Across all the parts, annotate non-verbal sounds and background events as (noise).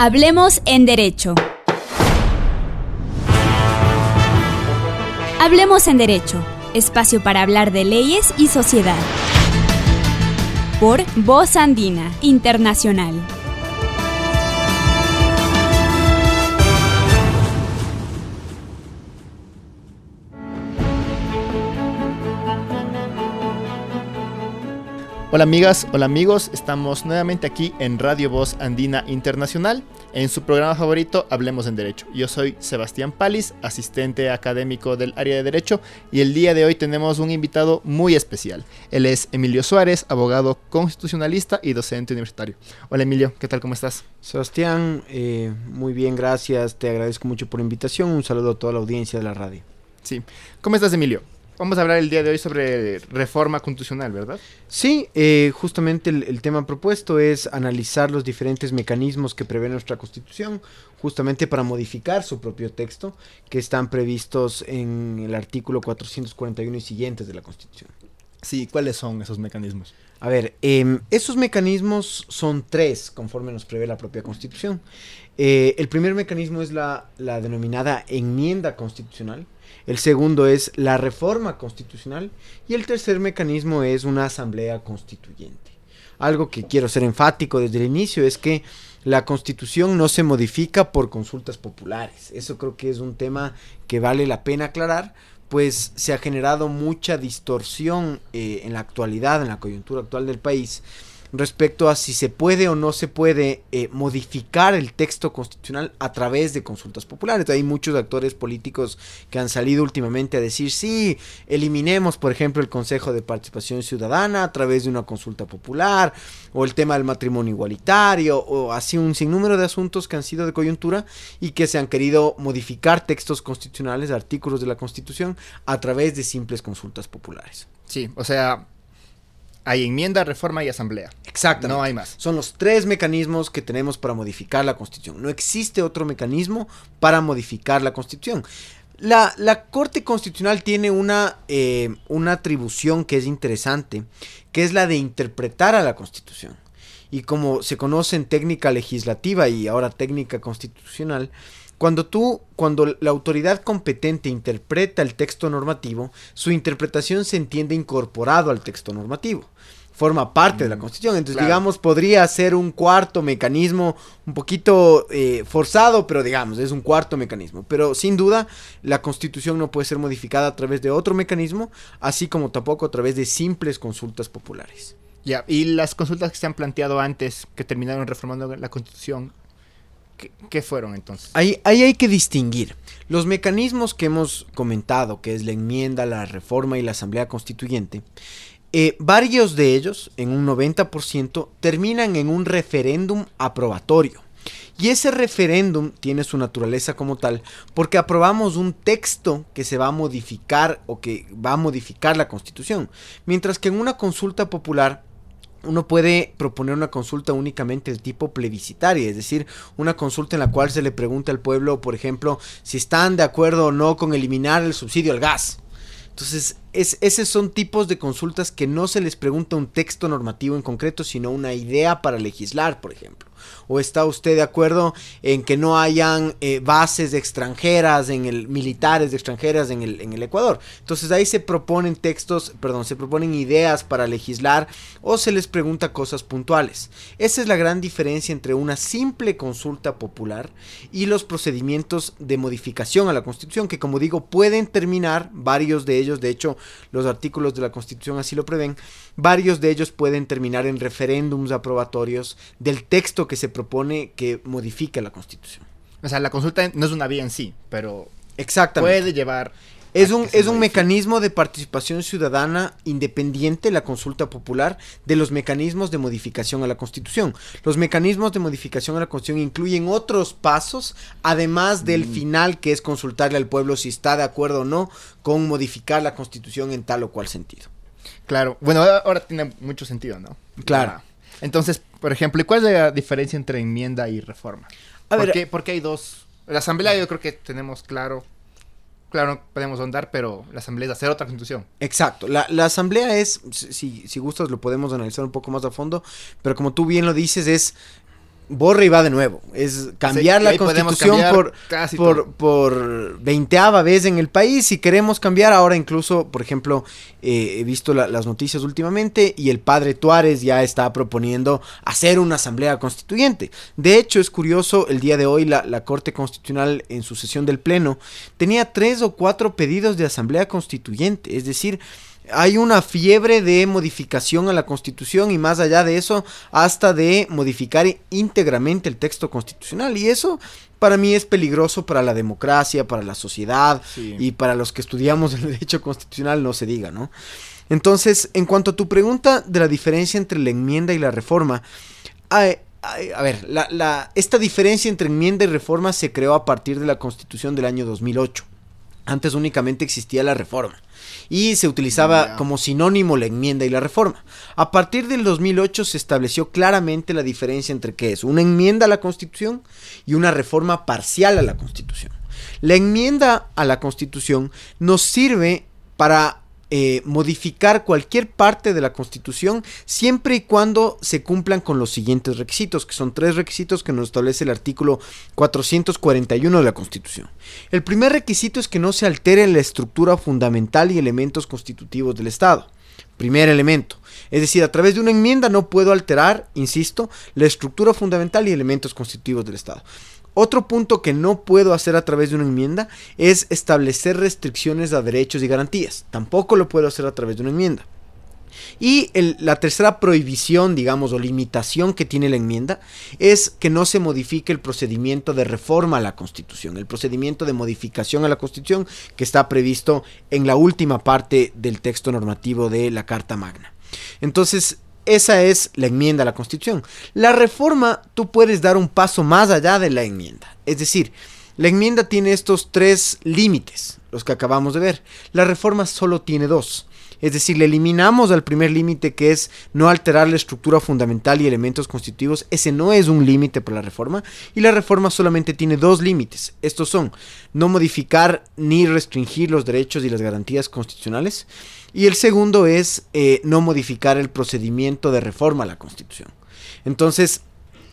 Hablemos en Derecho. Hablemos en Derecho, espacio para hablar de leyes y sociedad. Por Voz Andina Internacional. Hola amigas, hola amigos, estamos nuevamente aquí en Radio Voz Andina Internacional, en su programa favorito Hablemos en Derecho. Yo soy Sebastián Palis, asistente académico del área de Derecho, y el día de hoy tenemos un invitado muy especial. Él es Emilio Suárez, abogado constitucionalista y docente universitario. Hola Emilio, ¿qué tal? ¿Cómo estás? Sebastián, eh, muy bien, gracias, te agradezco mucho por la invitación, un saludo a toda la audiencia de la radio. Sí, ¿cómo estás Emilio? Vamos a hablar el día de hoy sobre reforma constitucional, ¿verdad? Sí, eh, justamente el, tema propuesto es analizar los diferentes mecanismos que prevé nuestra Constitución, justamente para modificar su propio texto, que están previstos en el artículo 441 y siguientes de la Constitución. Sí, ¿cuáles son esos mecanismos? A ver, em, esos mecanismos son tres, conforme nos prevé la propia Constitución. Eh, el primer mecanismo es la, la denominada enmienda constitucional el segundo es la reforma constitucional y el tercer mecanismo es una asamblea constituyente. Algo que quiero ser enfático desde el inicio es que la constitución no se modifica por consultas populares. Eso creo que es un tema que vale la pena aclarar, pues se ha generado mucha distorsión eh, en la actualidad, en la coyuntura actual del país, respecto a si se puede o no se puede eh, modificar el texto constitucional a través de consultas populares. Hay muchos actores políticos que han salido últimamente a decir, sí, eliminemos, por ejemplo, el Consejo de Participación Ciudadana a través de una consulta popular, o el tema del matrimonio igualitario, o así un sinnúmero de asuntos que han sido de coyuntura y que se han querido modificar textos constitucionales, artículos de la Constitución, a través de simples consultas populares. Sí, o sea, hay enmienda, reforma y asamblea. Exacto. No hay más. Son los tres mecanismos que tenemos para modificar la Constitución. No existe otro mecanismo para modificar la Constitución. La, Corte Constitucional tiene una, eh, una atribución que es interesante, que es la de interpretar a la Constitución. Y como se conoce en técnica legislativa y ahora técnica constitucional, cuando tú, cuando la autoridad competente interpreta el texto normativo, su interpretación se entiende incorporado al texto normativo. Forma parte de la mm, Constitución. Entonces, digamos, podría ser un cuarto mecanismo un poquito eh, forzado, pero digamos, es un cuarto mecanismo. Pero sin duda, la Constitución no puede ser modificada a través de otro mecanismo, así como tampoco a través de simples consultas populares. Ya, y las consultas que se han planteado antes, que terminaron reformando la Constitución, ¿Qué, fueron entonces? Ahí, hay que distinguir. Los mecanismos que hemos comentado, que es la enmienda, la reforma y la asamblea constituyente, eh, varios de ellos, en un 90%, terminan en un referéndum aprobatorio. Y ese referéndum tiene su naturaleza como tal porque aprobamos un texto que se va a modificar o que va a modificar la constitución. Mientras que en una consulta popular uno puede proponer una consulta únicamente de tipo plebiscitaria, es decir, una consulta en la cual se le pregunta al pueblo, por ejemplo, si están de acuerdo o no con eliminar el subsidio al gas. Entonces, es, esos son tipos de consultas que no se les pregunta un texto normativo en concreto, sino una idea para legislar, por ejemplo. ¿O está usted de acuerdo en que no hayan eh, bases extranjeras, en el, militares de extranjeras en el, en el Ecuador? Entonces ahí se proponen textos, perdón, se proponen ideas para legislar o se les pregunta cosas puntuales. Esa es la gran diferencia entre una simple consulta popular y los procedimientos de modificación a la Constitución, que como digo, pueden terminar, varios de ellos, de hecho, los artículos de la Constitución así lo prevén, varios de ellos pueden terminar en referéndums aprobatorios del texto que se propone que modifique la Constitución. O sea, la consulta no es una vía en sí, pero Exactamente. puede llevar... Es un, es un mecanismo de participación ciudadana independiente, la consulta popular, de los mecanismos de modificación a la Constitución. Los mecanismos de modificación a la Constitución incluyen otros pasos, además del mm. final, que es consultarle al pueblo si está de acuerdo o no con modificar la Constitución en tal o cual sentido. Claro, bueno, ahora tiene mucho sentido, ¿no? Claro. Entonces, por ejemplo, ¿cuál es la diferencia entre enmienda y reforma? A ¿Por, qué, porque hay dos? La asamblea yo creo que tenemos claro, claro, podemos ahondar, pero la asamblea es hacer otra constitución. Exacto, la, asamblea es, si, si gustas lo podemos analizar un poco más a fondo, pero como tú bien lo dices, es borra y va de nuevo. Es cambiar Sí, la constitución cambiar por, casi por, por veinteava vez en el país. Si queremos cambiar, ahora incluso, por ejemplo, eh, he visto la- las noticias últimamente y el padre Tuárez ya está proponiendo hacer una asamblea constituyente. De hecho, es curioso, el día de hoy la, la Corte Constitucional en su sesión del Pleno tenía tres o cuatro pedidos de asamblea constituyente. Es decir, hay una fiebre de modificación a la constitución y más allá de eso, hasta de modificar íntegramente el texto constitucional. Y eso para mí es peligroso para la democracia, para la sociedad Sí. y para los que estudiamos el derecho constitucional, no se diga, ¿no? Entonces, en cuanto a tu pregunta de la diferencia entre la enmienda y la reforma, hay- a ver, la- la- esta diferencia entre enmienda y reforma se creó a partir de la constitución del año 2008. Antes únicamente existía la reforma y se utilizaba como sinónimo la enmienda y la reforma. A partir del 2008 se estableció claramente la diferencia entre qué es una enmienda a la Constitución y una reforma parcial a la Constitución. La enmienda a la Constitución nos sirve para eh, modificar cualquier parte de la Constitución siempre y cuando se cumplan con los siguientes requisitos, que son tres requisitos que nos establece el artículo 441 de la Constitución. El primer requisito es que no se altere la estructura fundamental y elementos constitutivos del Estado. Primer elemento. Es decir, a través de una enmienda no puedo alterar, insisto, la estructura fundamental y elementos constitutivos del Estado. Otro punto que no puedo hacer a través de una enmienda es establecer restricciones a derechos y garantías. Tampoco lo puedo hacer a través de una enmienda. Y la tercera prohibición, digamos, o limitación que tiene la enmienda es que no se modifique el procedimiento de reforma a la Constitución, el procedimiento de modificación a la Constitución que está previsto en la última parte del texto normativo de la Carta Magna. Entonces, esa es la enmienda a la Constitución. La reforma, tú puedes dar un paso más allá de la enmienda. Es decir, la enmienda tiene estos tres límites, los que acabamos de ver. La reforma solo tiene dos. Es decir, le eliminamos al primer límite que es no alterar la estructura fundamental y elementos constitutivos. Ese no es un límite para la reforma. Y la reforma solamente tiene dos límites. Estos son no modificar ni restringir los derechos y las garantías constitucionales. Y el segundo es eh, no modificar el procedimiento de reforma a la Constitución. Entonces,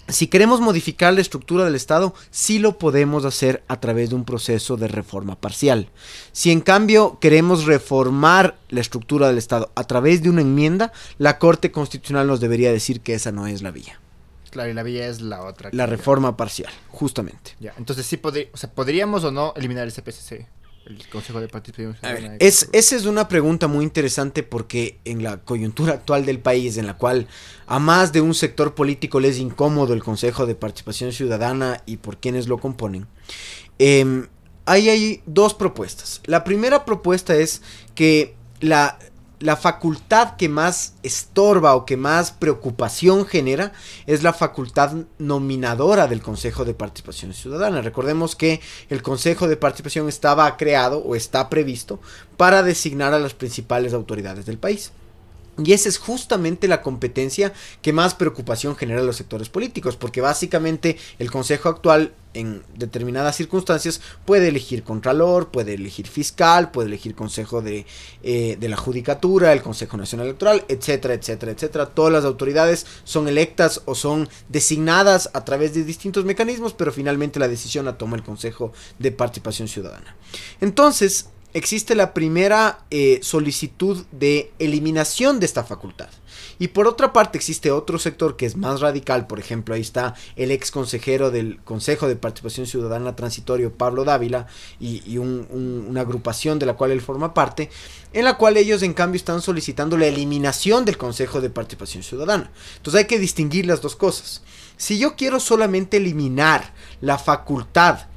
si queremos modificar la estructura del Estado, sí lo podemos hacer a través de un proceso de reforma parcial. Si en cambio queremos reformar la estructura del Estado a través de una enmienda, la Corte Constitucional nos debería decir que esa no es la vía. Claro, y la vía es la otra. La reforma parcial, justamente. Ya, entonces sí podría, o sea, podríamos o no eliminar el CPCC, el Consejo de Participación ver, Ciudadana. es, esa es una pregunta muy interesante porque en la coyuntura actual del país, en la cual a más de un sector político le es incómodo el Consejo de Participación Ciudadana y por quienes lo componen, em, ahí hay dos propuestas. La primera propuesta es que la, la facultad que más estorba o que más preocupación genera es la facultad nominadora del Consejo de Participación Ciudadana. Recordemos que el Consejo de Participación estaba creado o está previsto para designar a las principales autoridades del país. Y esa es justamente la competencia que más preocupación genera a los sectores políticos, porque básicamente el Consejo actual en determinadas circunstancias puede elegir contralor, puede elegir fiscal, puede elegir Consejo de, eh, de la Judicatura, el Consejo Nacional Electoral, etcétera, etcétera, etcétera. Todas las autoridades son electas o son designadas a través de distintos mecanismos, pero finalmente la decisión la toma el Consejo de Participación Ciudadana. Entonces, existe la primera eh, solicitud de eliminación de esta facultad. Y por otra parte existe otro sector que es más radical, por ejemplo, ahí está el ex consejero del Consejo de Participación Ciudadana Transitorio, Pablo Dávila, y, y un- un- una agrupación de la cual él forma parte, en la cual ellos en cambio están solicitando la eliminación del Consejo de Participación Ciudadana. Entonces hay que distinguir las dos cosas. Si yo quiero solamente eliminar la facultad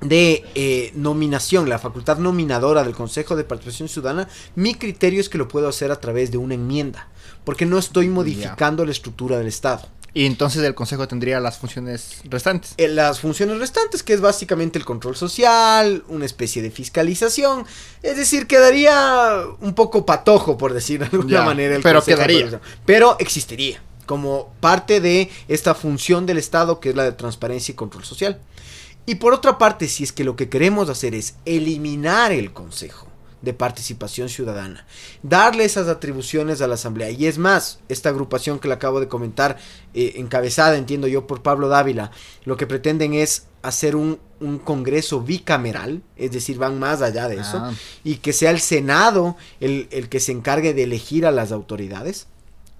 de eh, nominación, la facultad nominadora del Consejo de Participación Ciudadana, mi criterio es que lo puedo hacer a través de una enmienda, porque no estoy modificando la estructura del Estado. Y entonces el Consejo tendría las funciones restantes. Eh, las funciones restantes, que es básicamente el control social, una especie de fiscalización, es decir, quedaría un poco patojo, por decir de alguna manera. El pero Consejo quedaría. Pero existiría, como parte de esta función del Estado, que es la de transparencia y control social. Y por otra parte, si es que lo que queremos hacer es eliminar el Consejo de participación ciudadana. Darle esas atribuciones a la Asamblea. Y es más, esta agrupación que le acabo de comentar, eh, encabezada, entiendo yo, por Pablo Dávila, lo que pretenden es hacer un, congreso bicameral, es decir, van más allá de eso, ah. y que sea el Senado el, el que se encargue de elegir a las autoridades.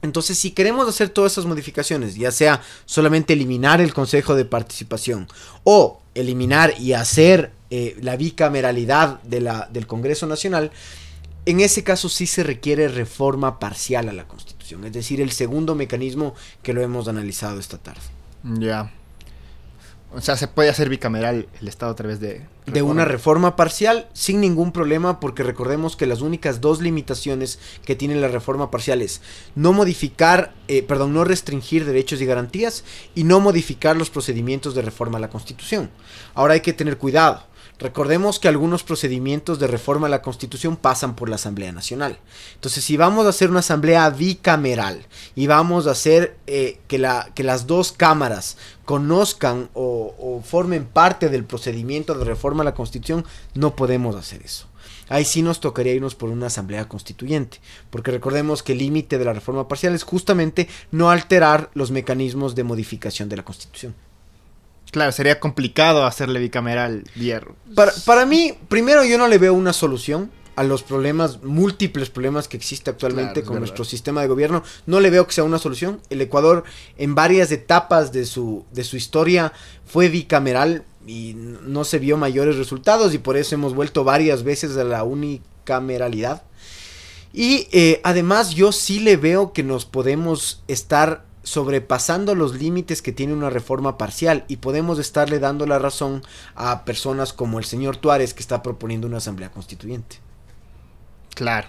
Entonces, si queremos hacer todas esas modificaciones, ya sea solamente eliminar el Consejo de Participación o eliminar y hacer eh, la bicameralidad de la, del Congreso Nacional, en ese caso sí se requiere reforma parcial a la Constitución, es decir, el segundo mecanismo que lo hemos analizado esta tarde. Ya. O sea, se puede hacer bicameral el Estado a través de... De una reforma parcial sin ningún problema porque recordemos que las únicas dos limitaciones que tiene la reforma parcial es no modificar, eh, perdón, no restringir derechos y garantías y no modificar los procedimientos de reforma a la Constitución. Ahora hay que tener cuidado Recordemos que algunos procedimientos de reforma a la Constitución pasan por la Asamblea Nacional. Entonces, si vamos a hacer una asamblea bicameral y vamos a hacer eh, que, la, que las dos cámaras conozcan o, o formen parte del procedimiento de reforma a la Constitución, no podemos hacer eso ahí sí nos tocaría irnos por una asamblea constituyente, porque recordemos que el límite de la reforma parcial es justamente no alterar los mecanismos de modificación de la Constitución. Claro, sería complicado hacerle bicameral hierro. Para, para mí, primero yo no le veo una solución a los problemas, múltiples problemas que existe actualmente con nuestro sistema de gobierno. No le veo que sea una solución. El Ecuador en varias etapas de su, de su historia fue bicameral y no se vio mayores resultados y por eso hemos vuelto varias veces a la unicameralidad. Y eh, además yo sí le veo que nos podemos estar sobrepasando los límites que tiene una reforma parcial y podemos estarle dando la razón a personas como el señor Tuárez que está proponiendo una asamblea constituyente. Claro.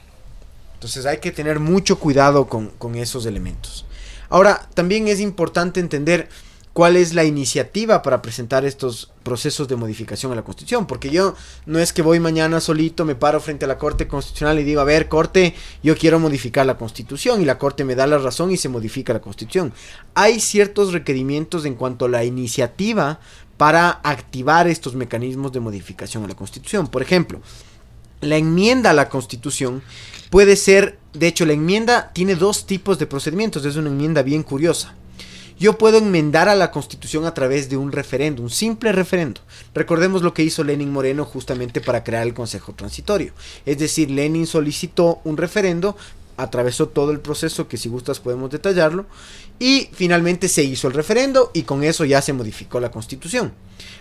Entonces hay que tener mucho cuidado con, con esos elementos. Ahora, también es importante entender cuál es la iniciativa para presentar estos procesos de modificación a la Constitución, porque yo no es que voy mañana solito, me paro frente a la Corte Constitucional y digo, a ver, Corte, yo quiero modificar la Constitución y la Corte me da la razón y se modifica la Constitución. Hay ciertos requerimientos en cuanto a la iniciativa para activar estos mecanismos de modificación a la Constitución. Por ejemplo, la enmienda a la Constitución puede ser, de hecho, la enmienda tiene dos tipos de procedimientos, es una enmienda bien curiosa yo puedo enmendar a la constitución a través de un referendo, un simple referendo. Recordemos lo que hizo Lenin Moreno justamente para crear el Consejo Transitorio. Es decir, Lenin solicitó un referendo, atravesó todo el proceso que si gustas podemos detallarlo y finalmente se hizo el referendo y con eso ya se modificó la constitución.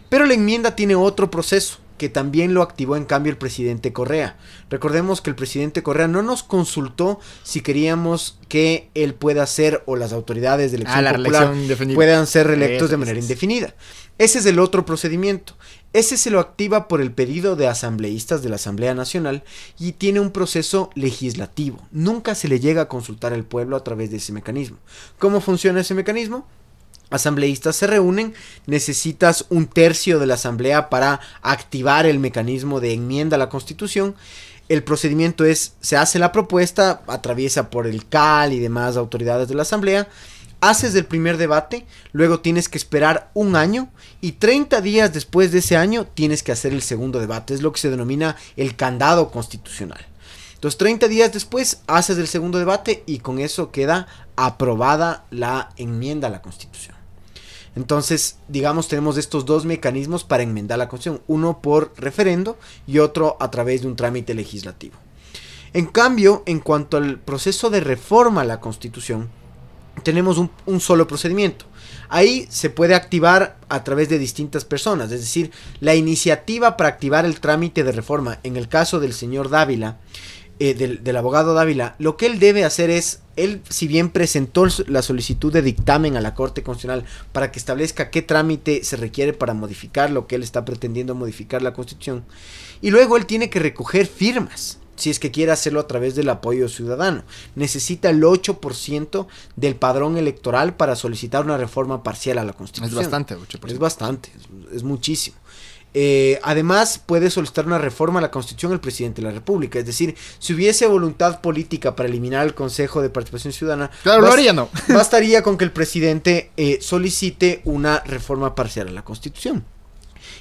Pero la enmienda tiene otro proceso que también lo activó en cambio el presidente Correa. Recordemos que el presidente Correa no nos consultó si queríamos que él pueda ser o las autoridades de elección popular puedan ser reelectos de manera indefinida. Ese es el otro procedimiento. Ese se lo activa por el pedido de asambleístas de la Asamblea Nacional y tiene un proceso legislativo. Nunca se le llega a consultar al pueblo a través de ese mecanismo. ¿Cómo funciona ese mecanismo? Asambleístas se reúnen, necesitas un tercio de la asamblea para activar el mecanismo de enmienda a la constitución. El procedimiento es, se hace la propuesta, atraviesa por el CAL y demás autoridades de la asamblea, haces el primer debate, luego tienes que esperar un año y 30 días después de ese año tienes que hacer el segundo debate, es lo que se denomina el candado constitucional. Entonces 30 días después haces el segundo debate y con eso queda aprobada la enmienda a la constitución. Entonces, digamos, tenemos estos dos mecanismos para enmendar la Constitución, uno por referendo y otro a través de un trámite legislativo. En cambio, en cuanto al proceso de reforma a la Constitución, tenemos un, solo procedimiento. Ahí se puede activar a través de distintas personas, es decir, la iniciativa para activar el trámite de reforma, en el caso del señor Dávila, eh, del, abogado Dávila, lo que él debe hacer es, él si bien presentó la solicitud de dictamen a la Corte Constitucional para que establezca qué trámite se requiere para modificar lo que él está pretendiendo modificar la Constitución, y luego él tiene que recoger firmas si es que quiere hacerlo a través del apoyo ciudadano. Necesita el 8% del padrón electoral para solicitar una reforma parcial a la Constitución. Es bastante, 8%. Es bastante, es muchísimo. Eh, además, puede solicitar una reforma a la Constitución el presidente de la República. Es decir, si hubiese voluntad política para eliminar el Consejo de Participación Ciudadana, claro, lo haría, no. (laughs) bastaría con que el presidente eh, solicite una reforma parcial a la Constitución.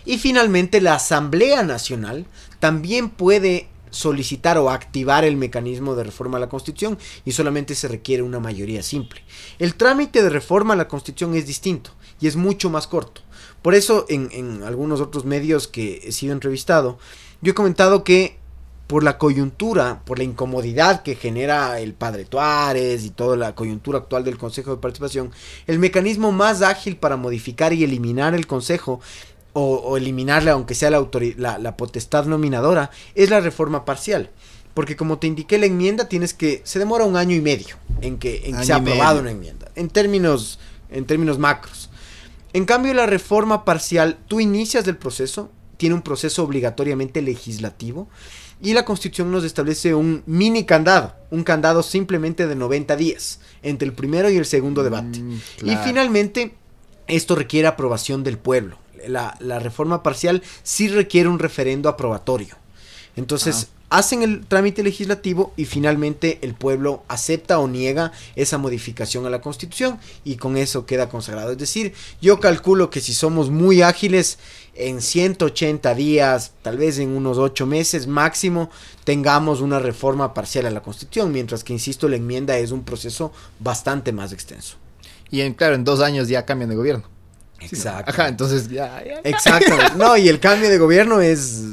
Y finalmente, la Asamblea Nacional también puede solicitar o activar el mecanismo de reforma a la Constitución y solamente se requiere una mayoría simple. El trámite de reforma a la Constitución es distinto y es mucho más corto. Por eso en, en algunos otros medios que he sido entrevistado, yo he comentado que por la coyuntura, por la incomodidad que genera el padre Tuárez y toda la coyuntura actual del Consejo de Participación, el mecanismo más ágil para modificar y eliminar el Consejo o, eliminarle, aunque sea la, la, potestad nominadora, es la reforma parcial. Porque como te indiqué la enmienda, tienes que. se demora un año y medio en que, en se ha aprobado una enmienda. En términos, en términos macros. En cambio, la reforma parcial, tú inicias del proceso, tiene un proceso obligatoriamente legislativo. Y la Constitución nos establece un mini candado, un candado simplemente de 90 días entre el primero y el segundo debate. Mm, y finalmente, esto requiere aprobación del pueblo la, reforma parcial sí requiere un referendo aprobatorio. Entonces, ah. Hacen el trámite legislativo y finalmente el pueblo acepta o niega esa modificación a la constitución y con eso queda consagrado. Es decir, yo calculo que si somos muy ágiles, en 180 días, tal vez en unos 8 meses máximo, tengamos una reforma parcial a la constitución, mientras que, insisto, la enmienda es un proceso bastante más extenso. Y en, claro, en dos años ya cambian de gobierno. Exacto. Ajá, entonces ya, Exacto. (laughs) No, y el cambio de gobierno es,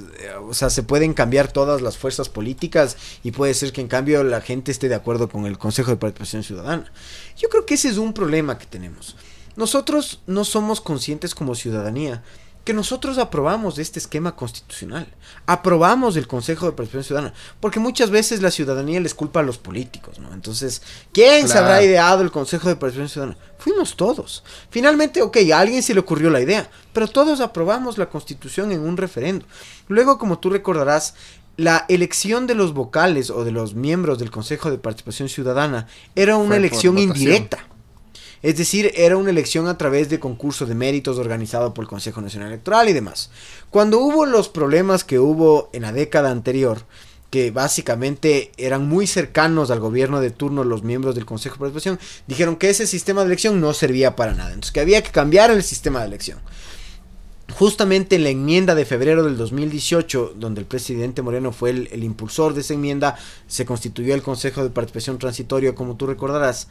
o sea, se pueden cambiar todas las fuerzas políticas y puede ser que en cambio la gente esté de acuerdo con el Consejo de Participación Ciudadana. Yo creo que ese es un problema que tenemos. Nosotros no somos conscientes como ciudadanía que nosotros aprobamos este esquema constitucional, aprobamos el Consejo de Participación Ciudadana, porque muchas veces la ciudadanía les culpa a los políticos, ¿no? Entonces, ¿quién se habrá ideado el Consejo de Participación Ciudadana? Fuimos todos. Finalmente, ok, a alguien se le ocurrió la idea, pero todos aprobamos la Constitución en un referendo. Luego, como tú recordarás, la elección de los vocales o de los miembros del Consejo de Participación Ciudadana era una elección indirecta. Es decir, era una elección a través de concurso de méritos organizado por el Consejo Nacional Electoral y demás. Cuando hubo los problemas que hubo en la década anterior, que básicamente eran muy cercanos al gobierno de turno los miembros del Consejo de Participación, dijeron que ese sistema de elección no servía para nada, entonces que había que cambiar el sistema de elección. Justamente en la enmienda de febrero del 2018, donde el presidente Moreno fue el, el, impulsor de esa enmienda, se constituyó el Consejo de Participación Transitorio, como tú recordarás.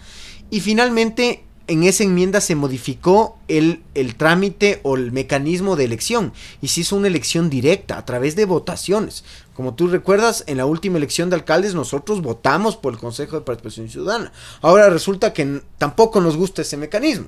Y finalmente en esa enmienda se modificó el, el, trámite o el mecanismo de elección y se hizo una elección directa a través de votaciones. Como tú recuerdas, en la última elección de alcaldes nosotros votamos por el Consejo de Participación Ciudadana. Ahora resulta que tampoco nos gusta ese mecanismo.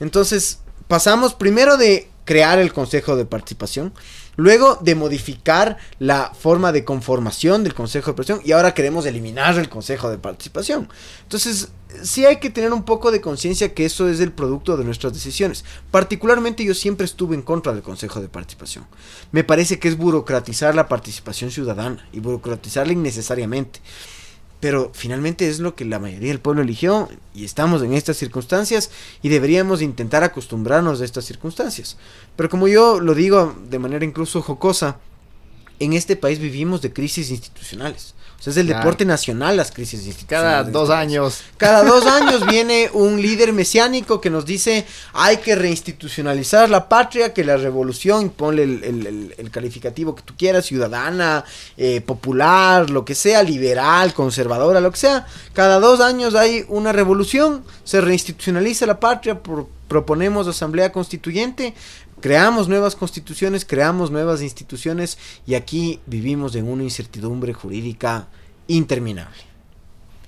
Entonces pasamos primero de crear el Consejo de Participación Luego de modificar la forma de conformación del Consejo de Participación y ahora queremos eliminar el Consejo de Participación. Entonces, sí hay que tener un poco de conciencia que eso es el producto de nuestras decisiones. Particularmente yo siempre estuve en contra del Consejo de Participación. Me parece que es burocratizar la participación ciudadana y burocratizarla innecesariamente pero finalmente es lo que la mayoría del pueblo eligió y estamos en estas circunstancias y deberíamos intentar acostumbrarnos a estas circunstancias. Pero como yo lo digo de manera incluso jocosa, en este país vivimos de crisis institucionales. O sea, es el deporte nacional las crisis institucionales. Cada dos años. Cada dos (laughs) años viene un líder mesiánico que nos dice hay que reinstitucionalizar la patria, que la revolución, ponle el, calificativo que tú quieras, ciudadana, eh, popular, lo que sea, liberal, conservadora, lo que sea. Cada dos años hay una revolución, se reinstitucionaliza la patria, proponemos asamblea constituyente, creamos nuevas constituciones, creamos nuevas instituciones y aquí vivimos en una incertidumbre jurídica interminable.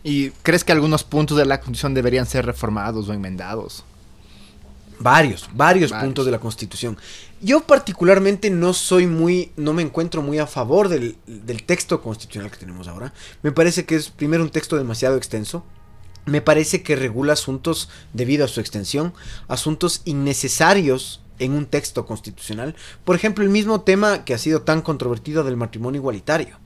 ¿Y crees que algunos puntos de la Constitución deberían ser reformados o enmendados? Varios, varios, puntos de la Constitución. Yo particularmente no soy muy, no me encuentro muy a favor del, del texto constitucional que tenemos ahora. Me parece que es primero un texto demasiado extenso. Me parece que regula asuntos debido a su extensión, asuntos innecesarios en un texto constitucional. Por ejemplo, el mismo tema que ha sido tan controvertido del matrimonio igualitario.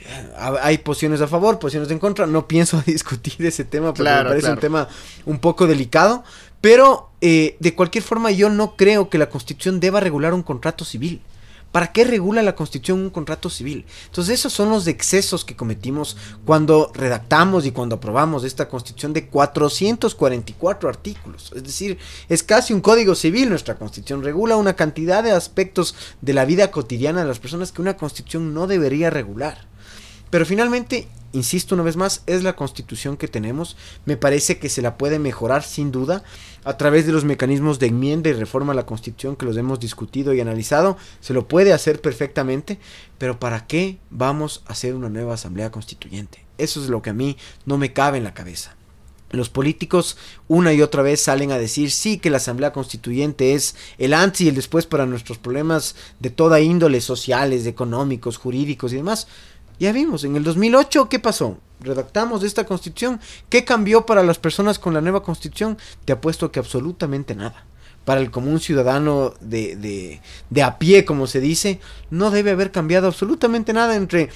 Eh, hay posiciones a favor, posiciones en contra. No pienso (laughs) discutir ese tema porque me parece un tema un poco delicado. Pero eh, de cualquier forma yo no creo que la constitución deba regular un contrato civil. ¿Para qué regula la Constitución un contrato civil? Entonces esos son los excesos que cometimos cuando redactamos y cuando aprobamos esta Constitución de 444 artículos. Es decir, es casi un código civil nuestra Constitución. Regula una cantidad de aspectos de la vida cotidiana de las personas que una Constitución no debería regular. Pero finalmente, insisto una vez más, es la constitución que tenemos. Me parece que se la puede mejorar sin duda a través de los mecanismos de enmienda y reforma a la constitución que los hemos discutido y analizado. Se lo puede hacer perfectamente, pero ¿para qué vamos a hacer una nueva asamblea constituyente? Eso es lo que a mí no me cabe en la cabeza. Los políticos una y otra vez salen a decir sí que la Asamblea Constituyente es el antes y el después para nuestros problemas de toda índole, sociales, económicos, jurídicos y demás. Ya vimos, en el 2008, ¿qué pasó? Redactamos esta constitución. ¿Qué cambió para las personas con la nueva constitución? Te apuesto que absolutamente nada. Para el común ciudadano de, de, de a pie, como se dice, no debe haber cambiado absolutamente nada entre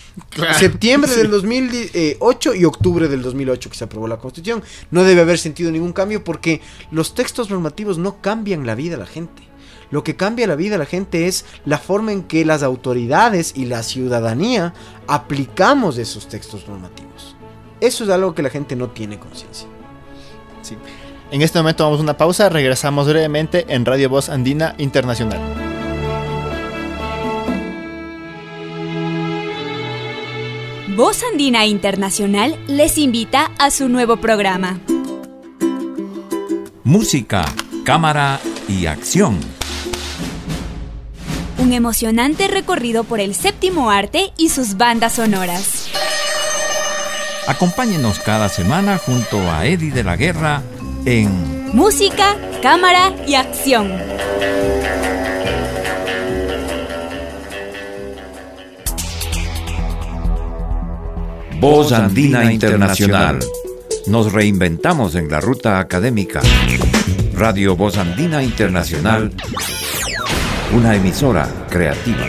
septiembre del 2008 y octubre del 2008 que se aprobó la constitución. No debe haber sentido ningún cambio porque los textos normativos no cambian la vida de la gente. Lo que cambia la vida de la gente es la forma en que las autoridades y la ciudadanía aplicamos esos textos normativos. Eso es algo que la gente no tiene conciencia. Sí. En este momento vamos a una pausa, regresamos brevemente en Radio Voz Andina Internacional. Voz Andina Internacional les invita a su nuevo programa. Música, cámara y acción un emocionante recorrido por el séptimo arte y sus bandas sonoras. Acompáñenos cada semana junto a Eddie de la Guerra en Música, Cámara y Acción. Voz Andina Internacional. Nos reinventamos en la ruta académica. Radio Voz Andina Internacional una emisora creativa.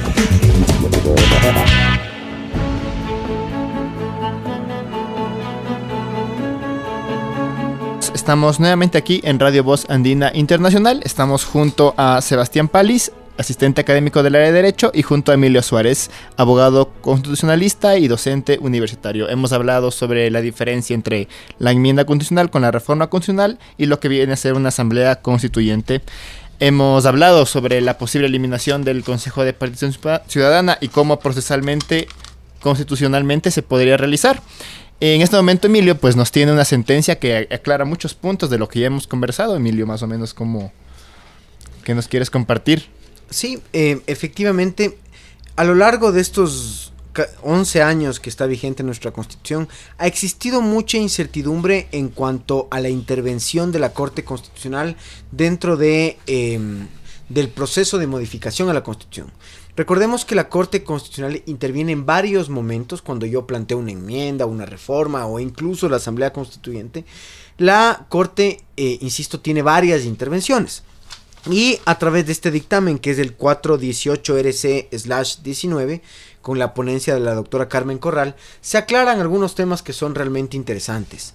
Estamos nuevamente aquí en Radio Voz Andina Internacional. Estamos junto a Sebastián Palis, asistente académico del área de Derecho, y junto a Emilio Suárez, abogado constitucionalista y docente universitario. Hemos hablado sobre la diferencia entre la enmienda constitucional con la reforma constitucional y lo que viene a ser una asamblea constituyente. Hemos hablado sobre la posible eliminación del Consejo de Participación Ciudadana y cómo procesalmente, constitucionalmente se podría realizar. En este momento Emilio pues nos tiene una sentencia que aclara muchos puntos de lo que ya hemos conversado. Emilio, más o menos como que nos quieres compartir. Sí, eh, efectivamente, a lo largo de estos 11 años que está vigente nuestra constitución, ha existido mucha incertidumbre en cuanto a la intervención de la Corte Constitucional dentro de, em, del proceso de modificación a la constitución. Recordemos que la Corte Constitucional interviene en varios momentos cuando yo planteo una enmienda, una reforma o incluso la Asamblea Constituyente. La Corte, eh, insisto, tiene varias intervenciones. Y a través de este dictamen, que es el 418 RC-19, con la ponencia de la doctora Carmen Corral, se aclaran algunos temas que son realmente interesantes.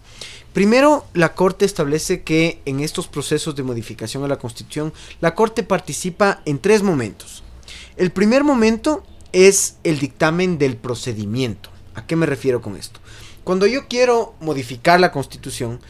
Primero, la Corte establece que en estos procesos de modificación a la Constitución, la Corte participa en tres momentos. El primer momento es el dictamen del procedimiento. ¿A qué me refiero con esto? Cuando yo quiero modificar la Constitución,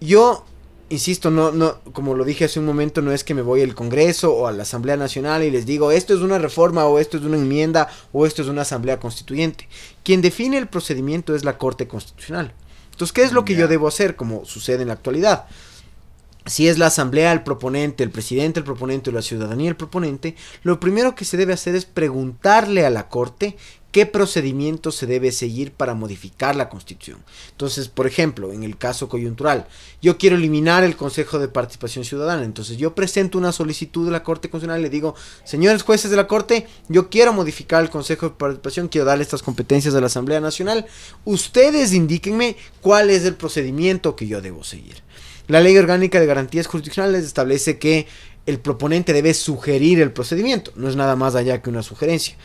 yo insisto, no, no, como lo dije hace un momento, no es que me voy al Congreso o a la Asamblea Nacional y les digo esto es una reforma o esto es una enmienda o esto es una Asamblea Constituyente. Quien define el procedimiento es la Corte Constitucional. Entonces, ¿qué es lo que yo debo hacer, como sucede en la actualidad? Si es la asamblea el proponente, el presidente el proponente o la ciudadanía el proponente, lo primero que se debe hacer es preguntarle a la Corte qué procedimiento se debe seguir para modificar la constitución. Entonces, por ejemplo, en el caso coyuntural, yo quiero eliminar el Consejo de Participación Ciudadana, entonces yo presento una solicitud de la Corte Constitucional y le digo, señores jueces de la Corte, yo quiero modificar el Consejo de Participación, quiero darle estas competencias a la Asamblea Nacional, ustedes indíquenme cuál es el procedimiento que yo debo seguir. La Ley Orgánica de Garantías Jurisdiccionales establece que el proponente debe sugerir el procedimiento, no es nada más allá que una sugerencia.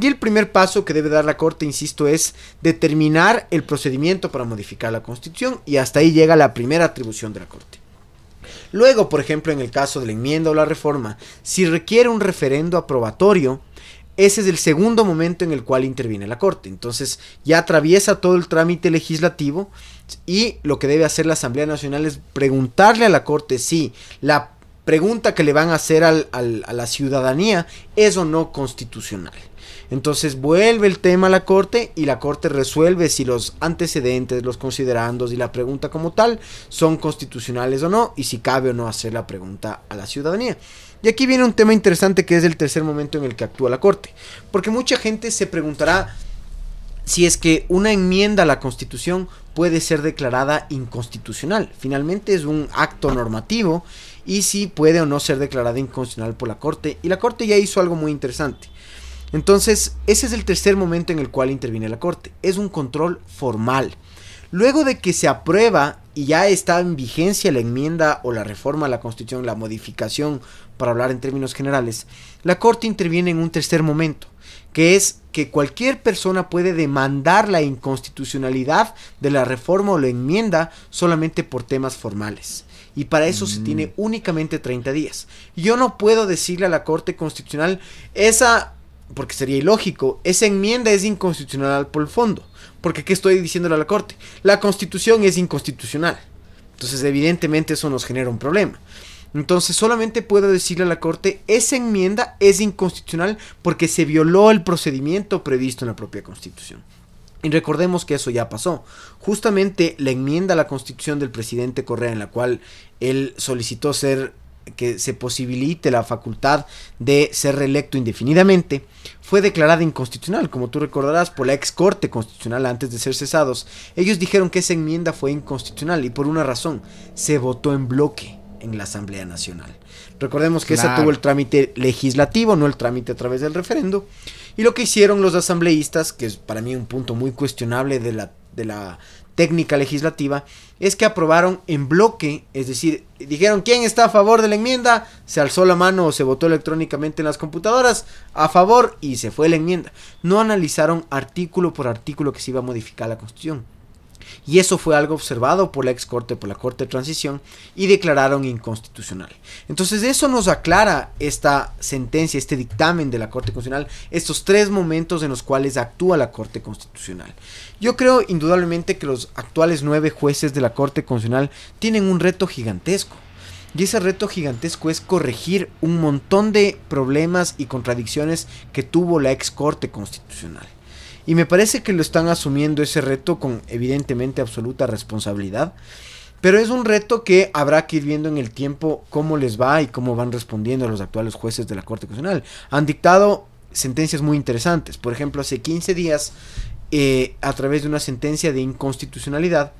Y el primer paso que debe dar la Corte, insisto, es determinar el procedimiento para modificar la Constitución y hasta ahí llega la primera atribución de la Corte. Luego, por ejemplo, en el caso de la enmienda o la reforma, si requiere un referendo aprobatorio, ese es el segundo momento en el cual interviene la Corte. Entonces ya atraviesa todo el trámite legislativo y lo que debe hacer la Asamblea Nacional es preguntarle a la Corte si la pregunta que le van a hacer a la ciudadanía es o no constitucional. Entonces vuelve el tema a la Corte y la Corte resuelve si los antecedentes, los considerandos y la pregunta como tal son constitucionales o no y si cabe o no hacer la pregunta a la ciudadanía. Y aquí viene un tema interesante que es el tercer momento en el que actúa la Corte. Porque mucha gente se preguntará si es que una enmienda a la Constitución puede ser declarada inconstitucional. Finalmente es un acto normativo y si puede o no ser declarada inconstitucional por la Corte. Y la Corte ya hizo algo muy interesante. Entonces, ese es el tercer momento en el cual interviene la Corte. Es un control formal. Luego de que se aprueba y ya está en vigencia la enmienda o la reforma a la Constitución, la modificación, para hablar en términos generales, la Corte interviene en un tercer momento, que es que cualquier persona puede demandar la inconstitucionalidad de la reforma o la enmienda solamente por temas formales. Y para eso se tiene mm. únicamente 30 días. Yo no puedo decirle a la Corte Constitucional, esa, porque sería ilógico, esa enmienda es inconstitucional por el fondo. Porque ¿qué estoy diciéndole a la Corte? La Constitución es inconstitucional. Entonces evidentemente eso nos genera un problema. Entonces solamente puedo decirle a la Corte, esa enmienda es inconstitucional porque se violó el procedimiento previsto en la propia Constitución. Y recordemos que eso ya pasó. Justamente la enmienda a la Constitución del presidente Correa en la cual él solicitó ser que se posibilite la facultad de ser reelecto indefinidamente, fue declarada inconstitucional, como tú recordarás, por la ex Corte Constitucional antes de ser cesados. Ellos dijeron que esa enmienda fue inconstitucional y por una razón, se votó en bloque en la Asamblea Nacional. Recordemos que esa tuvo el trámite legislativo, no el trámite a través del referendo. Y lo que hicieron los asambleístas, que es para mí un punto muy cuestionable de la, de la técnica legislativa, es que aprobaron en bloque, es decir, dijeron quién está a favor de la enmienda, se alzó la mano o se votó electrónicamente en las computadoras, a favor y se fue la enmienda. No analizaron artículo por artículo que se iba a modificar la constitución. Y eso fue algo observado por la ex corte, por la corte de transición, y declararon inconstitucional. Entonces eso nos aclara esta sentencia, este dictamen de la Corte Constitucional, estos tres momentos en los cuales actúa la Corte Constitucional. Yo creo indudablemente que los actuales nueve jueces de la Corte Constitucional tienen un reto gigantesco. Y ese reto gigantesco es corregir un montón de problemas y contradicciones que tuvo la ex Corte Constitucional. Y me parece que lo están asumiendo ese reto con evidentemente absoluta responsabilidad. Pero es un reto que habrá que ir viendo en el tiempo cómo les va y cómo van respondiendo los actuales jueces de la Corte Constitucional. Han dictado sentencias muy interesantes. Por ejemplo, hace 15 días, eh, a través de una sentencia de inconstitucionalidad,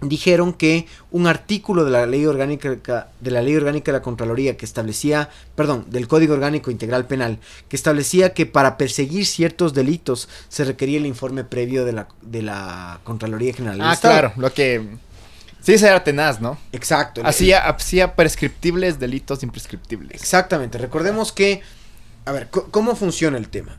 dijeron que un artículo de la ley orgánica de la ley orgánica de la Contraloría que establecía, perdón, del Código Orgánico Integral Penal, que establecía que para perseguir ciertos delitos se requería el informe previo de la de la Contraloría General Ah, claro, lo que Sí, era tenaz, ¿no? Exacto. Hacía, hacía prescriptibles delitos imprescriptibles. Exactamente. Recordemos que, a ver, ¿cómo funciona el tema?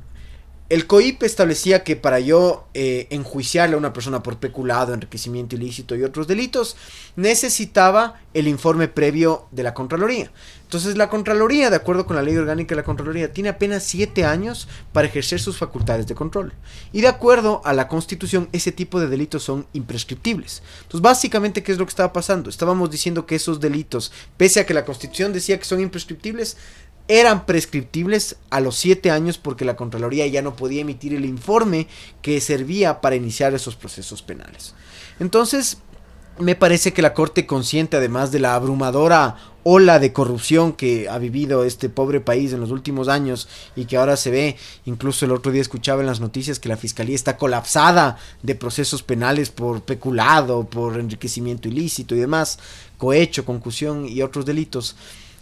El COIP establecía que para yo eh, enjuiciarle a una persona por peculado, enriquecimiento ilícito y otros delitos, necesitaba el informe previo de la Contraloría. Entonces la Contraloría, de acuerdo con la ley orgánica de la Contraloría, tiene apenas siete años para ejercer sus facultades de control. Y de acuerdo a la Constitución, ese tipo de delitos son imprescriptibles. Entonces básicamente, ¿qué es lo que estaba pasando? Estábamos diciendo que esos delitos, pese a que la Constitución decía que son imprescriptibles, eran prescriptibles a los 7 años porque la Contraloría ya no podía emitir el informe que servía para iniciar esos procesos penales. Entonces, me parece que la Corte consciente, además de la abrumadora ola de corrupción que ha vivido este pobre país en los últimos años y que ahora se ve, incluso el otro día escuchaba en las noticias que la Fiscalía está colapsada de procesos penales por peculado, por enriquecimiento ilícito y demás, cohecho, concusión y otros delitos.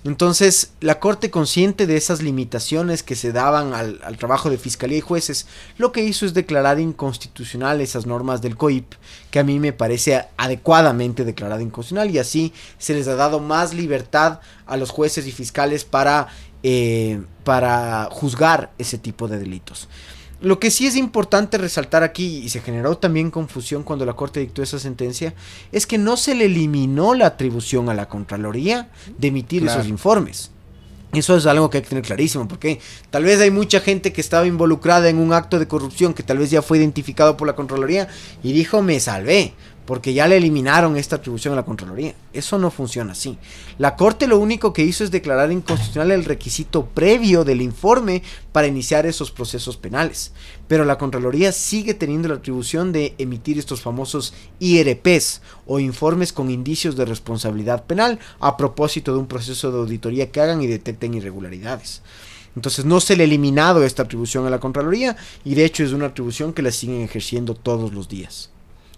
Entonces, la Corte, consciente de esas limitaciones que se daban al, trabajo de fiscalía y jueces, lo que hizo es declarar inconstitucional esas normas del COIP, que a mí me parece adecuadamente declarada inconstitucional, y así se les ha dado más libertad a los jueces y fiscales para, eh, para juzgar ese tipo de delitos. Lo que sí es importante resaltar aquí, y se generó también confusión cuando la Corte dictó esa sentencia, es que no se le eliminó la atribución a la Contraloría de emitir esos informes. Eso es algo que hay que tener clarísimo, porque tal vez hay mucha gente que estaba involucrada en un acto de corrupción que tal vez ya fue identificado por la Contraloría y dijo me salvé. Porque ya le eliminaron esta atribución a la Contraloría. Eso no funciona así. La Corte lo único que hizo es declarar inconstitucional el requisito previo del informe para iniciar esos procesos penales. Pero la Contraloría sigue teniendo la atribución de emitir estos famosos IRPs o informes con indicios de responsabilidad penal a propósito de un proceso de auditoría que hagan y detecten irregularidades. Entonces no se le ha eliminado esta atribución a la Contraloría y de hecho es una atribución que la siguen ejerciendo todos los días.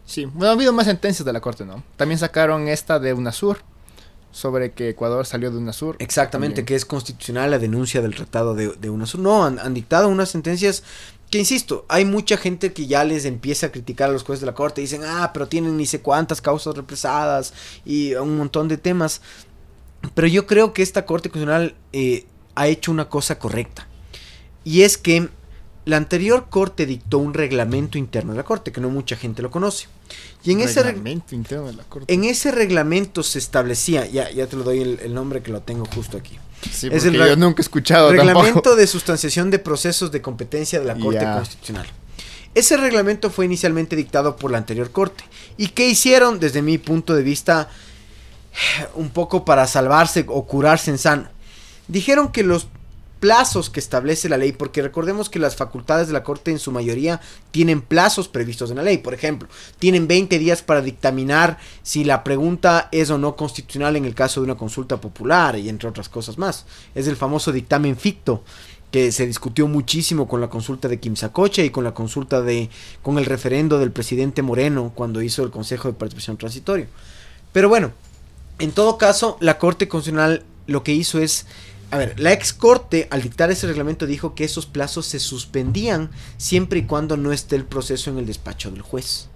Sí, bueno, ha habido más sentencias de la Corte, ¿no? También sacaron esta de UNASUR, sobre que Ecuador salió de UNASUR. Exactamente, que es constitucional la denuncia del tratado de, de UNASUR. No, han, han, dictado unas sentencias que, insisto, hay mucha gente que ya les empieza a criticar a los jueces de la Corte. Dicen, ah, pero tienen ni sé cuántas causas represadas y un montón de temas. Pero yo creo que esta Corte Constitucional eh, ha hecho una cosa correcta. Y es que la anterior corte dictó un reglamento interno de la corte, que no mucha gente lo conoce. Y en reglamento ese interno de la corte. En ese reglamento se establecía, ya, ya te lo doy el, el nombre que lo tengo justo aquí. Sí, es el yo nunca he escuchado Reglamento tampoco. de sustanciación de procesos de competencia de la Corte. Constitucional. Ese reglamento fue inicialmente dictado por la anterior Corte. ¿Y qué hicieron desde mi punto de vista (sighs) un poco para salvarse o curarse en sano? Dijeron que los plazos que establece la ley, porque recordemos que las facultades de la Corte en su mayoría tienen plazos previstos en la ley. Por ejemplo, tienen 20 días para dictaminar si la pregunta es o no constitucional en el caso de una consulta popular y entre otras cosas más. Es el famoso dictamen ficto que se discutió muchísimo con la consulta de Quimsacocha y con la consulta de con el referendo del presidente Moreno cuando hizo el Consejo de Participación Transitorio. Pero bueno, en todo caso, la Corte Constitucional lo que hizo es a ver, la ex corte al dictar ese reglamento dijo que esos plazos se suspendían siempre y cuando no esté el proceso en el despacho del juez.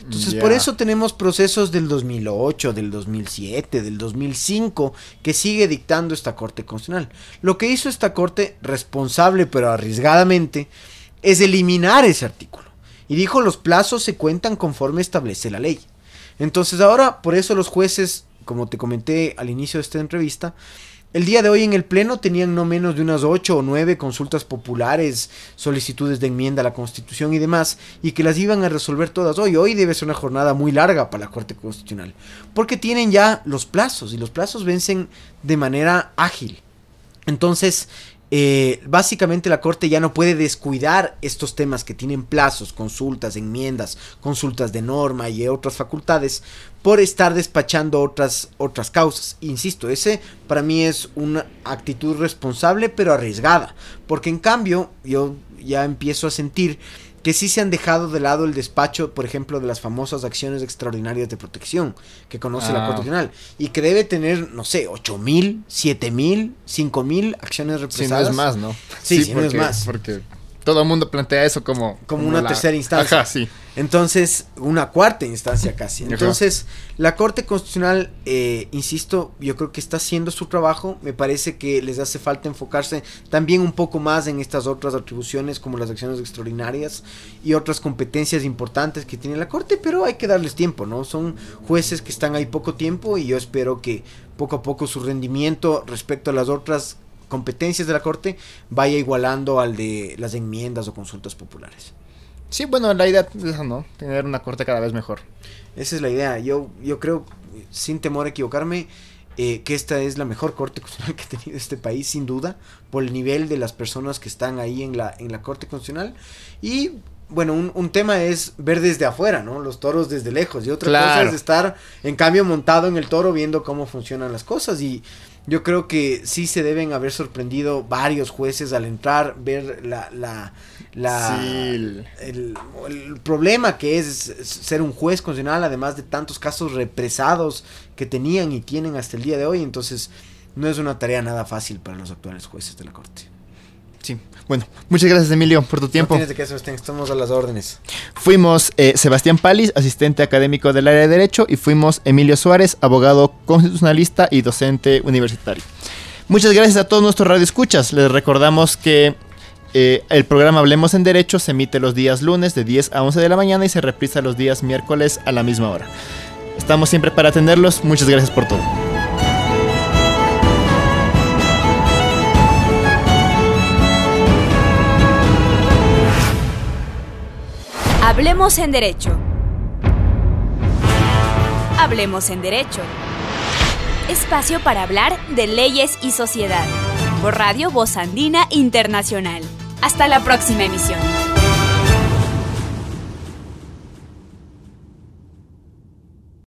Entonces, por eso tenemos procesos del 2008, del 2007, del 2005 que sigue dictando esta Corte Constitucional. Lo que hizo esta Corte, responsable pero arriesgadamente, es eliminar ese artículo. Y dijo los plazos se cuentan conforme establece la ley. Entonces ahora, por eso los jueces, como te comenté al inicio de esta entrevista, el día de hoy en el Pleno tenían no menos de unas 8 o 9 consultas populares, solicitudes de enmienda a la Constitución y demás, y que las iban a resolver todas hoy. Hoy debe ser una jornada muy larga para la Corte Constitucional, porque tienen ya los plazos, y los plazos vencen de manera ágil. Entonces, eh, básicamente la Corte ya no puede descuidar estos temas que tienen plazos, consultas, enmiendas, consultas de norma y otras facultades por estar despachando otras, otras causas. Insisto, ese para mí es una actitud responsable pero arriesgada, porque en cambio yo ya empiezo a sentir que sí se han dejado de lado el despacho, por ejemplo, de las famosas acciones extraordinarias de protección que conoce la Ah. Corte Constitucional y que debe tener, no sé, ocho mil, siete mil, cinco mil acciones Si no represadas. es más, ¿no? Sí, si no es porque- más. Porque todo el mundo plantea eso como... Como una tercera instancia. Ajá, sí. Entonces, una cuarta instancia casi. Ajá. Entonces, la Corte Constitucional, eh, insisto, yo creo que está haciendo su trabajo. Me parece que les hace falta enfocarse también un poco más en estas otras atribuciones como las acciones extraordinarias y otras competencias importantes que tiene la Corte, pero hay que darles tiempo, ¿no? Son jueces que están ahí poco tiempo y yo espero que poco a poco su rendimiento respecto a las otras competencias de la Corte vaya igualando al de las enmiendas o consultas populares. Sí, bueno, la idea es esa, ¿no? Tener una corte cada vez mejor. Esa es la idea. Yo, yo creo, sin temor a equivocarme, eh, que esta es la mejor corte (laughs) constitucional que ha tenido este país, sin duda, por el nivel de las personas que están ahí en la, en la corte constitucional. Y bueno, un, un tema es ver desde afuera, ¿no? Los toros desde lejos. Y otra cosa Claro. es estar, en cambio, montado en el toro viendo cómo funcionan las cosas. Y yo creo que sí se deben haber sorprendido varios jueces al entrar, ver la... la la, Sí, el- el, el problema que es ser un juez constitucional, además de tantos casos represados que tenían y tienen hasta el día de hoy, entonces no es una tarea nada fácil para los actuales jueces de la corte. Sí. Bueno, muchas gracias Emilio por tu tiempo. No tienes de qué, Sebastián, estamos a las órdenes. Fuimos eh, Sebastián Palis, asistente académico del área de Derecho, y fuimos Emilio Suárez, abogado constitucionalista y docente universitario. Muchas gracias a todos nuestros radioescuchas. Les recordamos que eh, el programa Hablemos en Derecho se emite los días lunes de 10 a 11 de la mañana y se reprisa los días miércoles a la misma hora. Estamos siempre para atenderlos. Muchas gracias por todo. Hablemos en Derecho. Hablemos en Derecho. Espacio para hablar de leyes y sociedad. Por Radio Voz Andina Internacional. Hasta la próxima emisión.